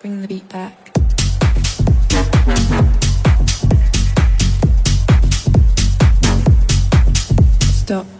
Bring the beat back. Stop.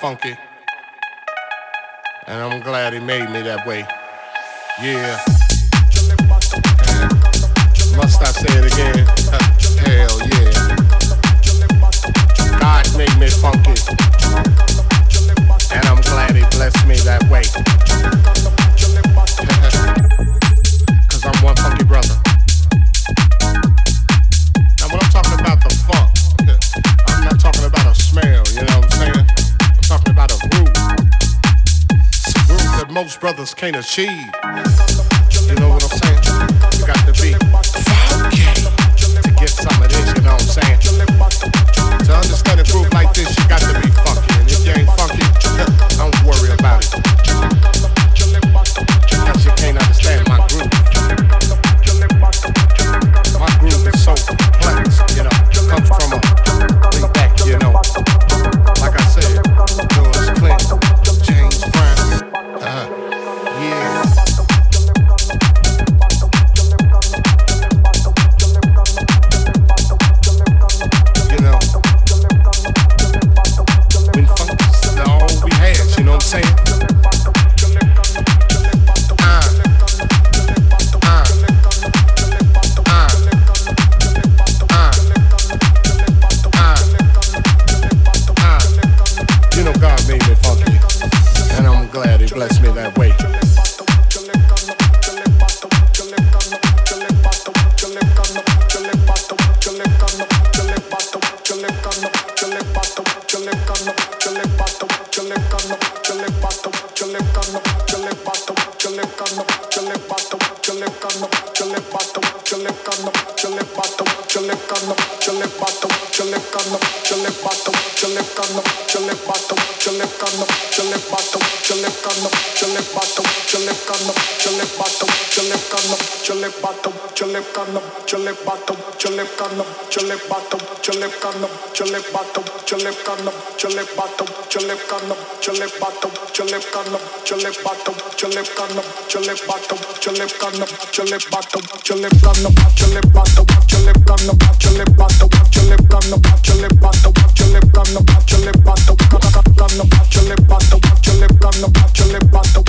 Funky. Brothers can't achieve. Chile pato, chile pato, Bottle, bottle.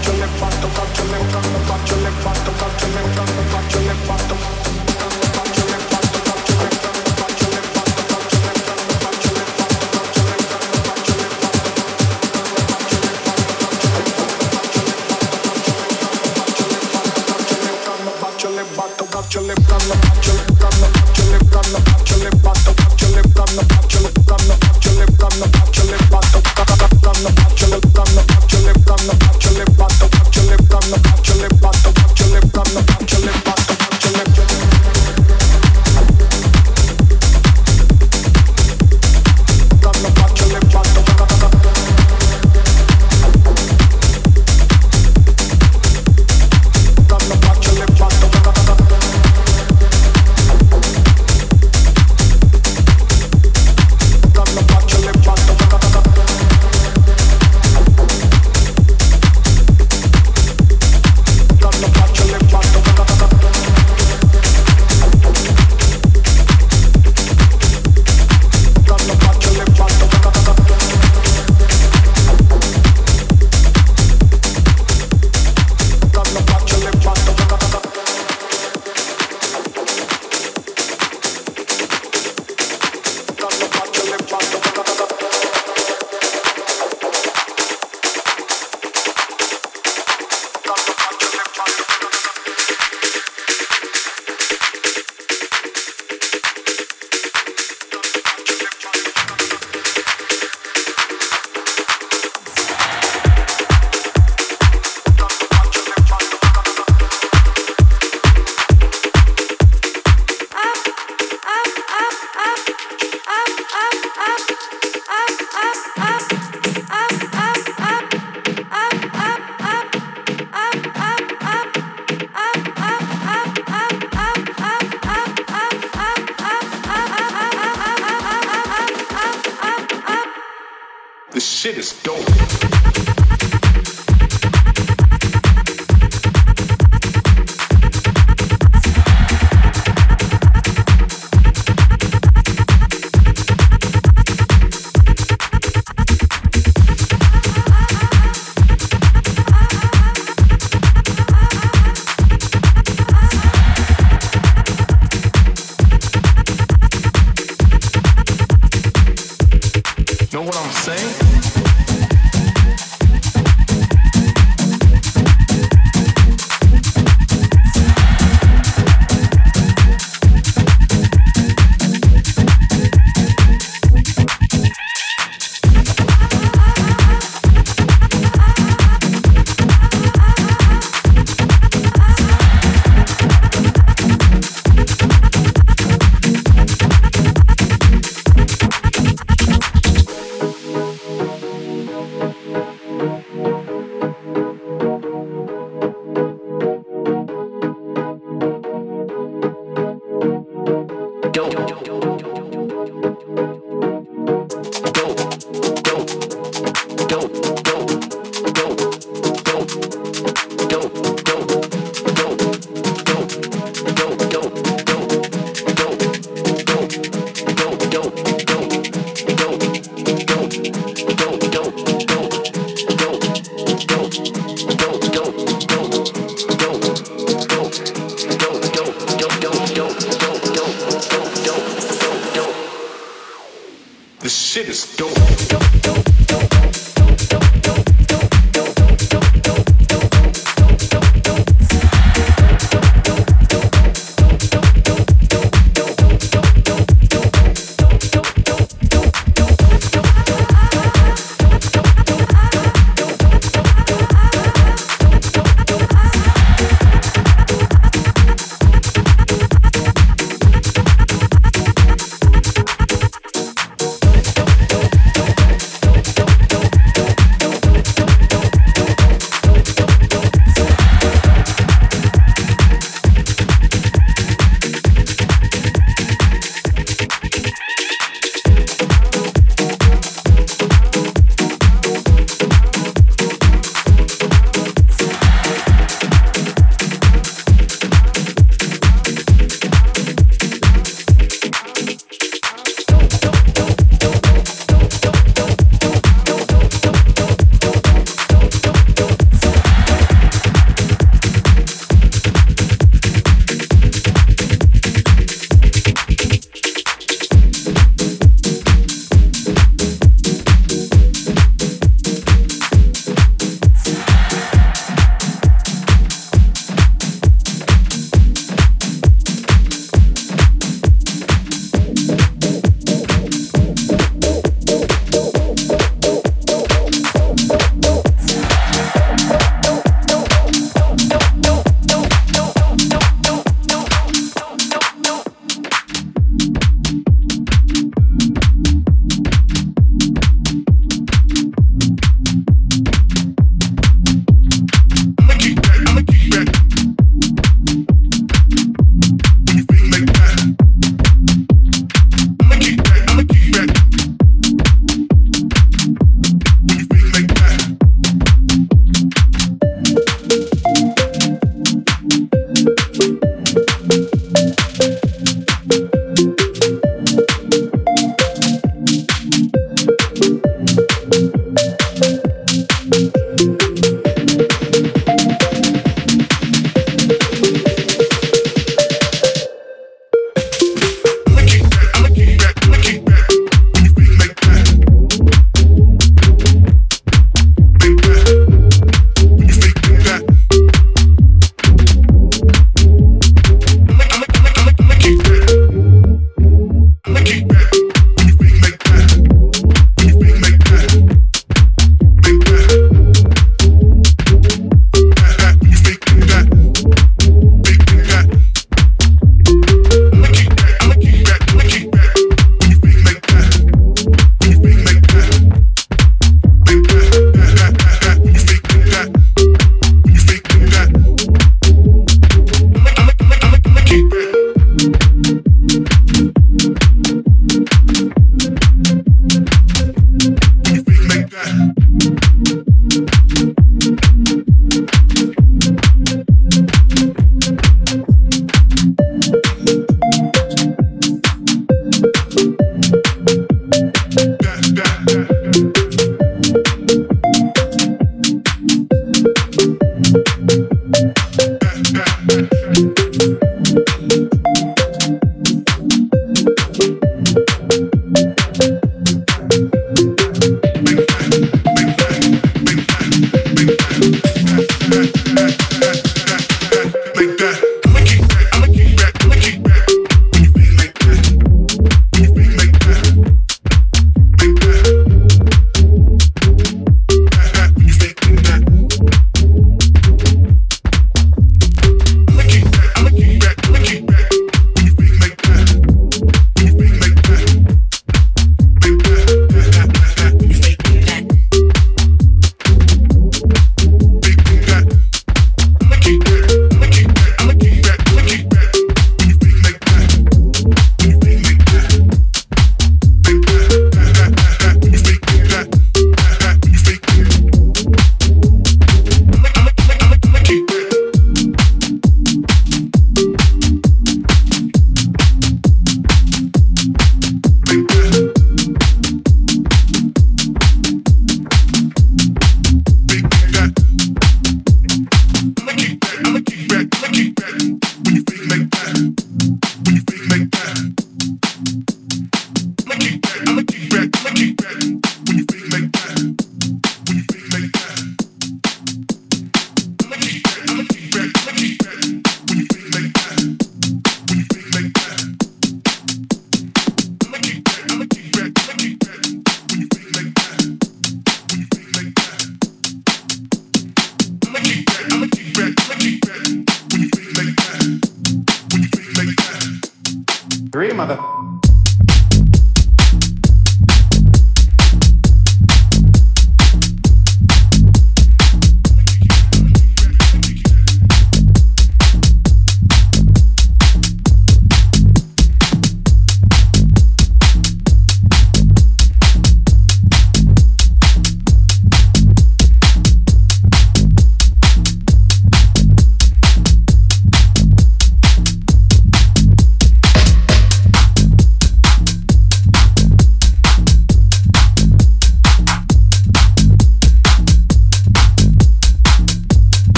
faccio, le fatto, faccio, le fatto, faccio, le fatto, faccio, le fatto, faccio, le fatto,